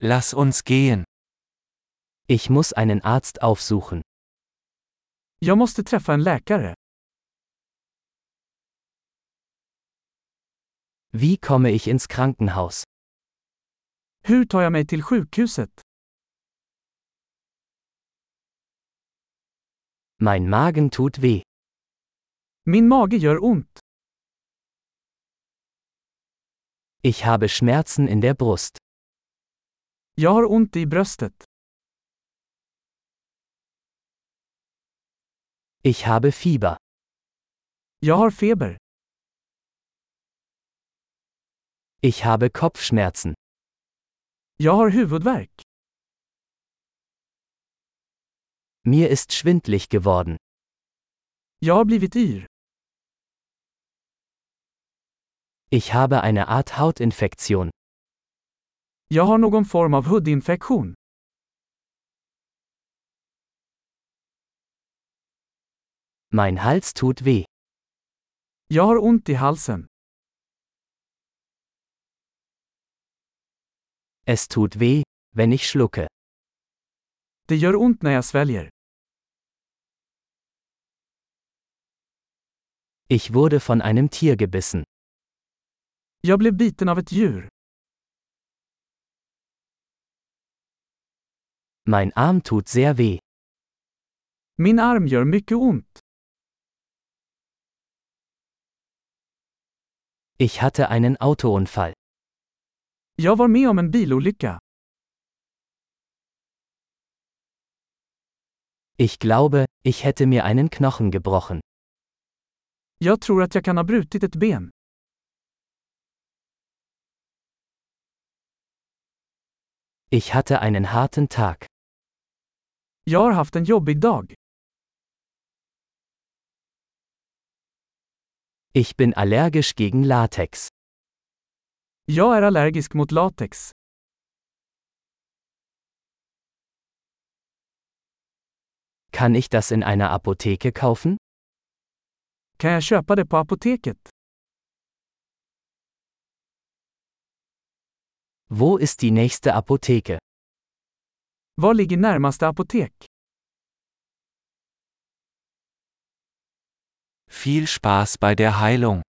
Lass uns gehen. Ich muss einen Arzt aufsuchen. Jag måste träffa en läkare. Wie komme ich ins Krankenhaus? Hur tar jag mig till sjukhuset? Mein Magen tut weh. Min mage gör ont. Ich habe Schmerzen in der Brust. Jag har ont i bröstet. Ich habe Fieber. Jag har feber. Ich habe Kopfschmerzen. Jag har huvudvärk. Mir ist schwindlig geworden. Jag har blivit yr. Ich habe eine Art Hautinfektion. Jag har någon form av hudinfektion. Mein Hals tut weh. Jag har ont i halsen. Es tut weh, wenn ich schlucke. Det gör ont när jag sväljer. Ich wurde von einem Tier gebissen. Jag blev biten av ett djur. Mein Arm tut sehr weh. Min arm gör mycket ont. Ich hatte einen Autounfall. Jag var med om en bilolycka. Ich glaube, ich hätte mir einen Knochen gebrochen. Jag tror att jag kan ha brutit ett ben. Ich hatte einen harten Tag. Jag har haft en jobbig dag. Ich bin allergisch gegen Latex. Jag är allergisk mot latex. Kann ich das in einer Apotheke kaufen? Kan jag köpa det på apoteket? Wo ist die nächste Apotheke? Var ligger närmaste apotek? Viel Spaß bei der Heilung.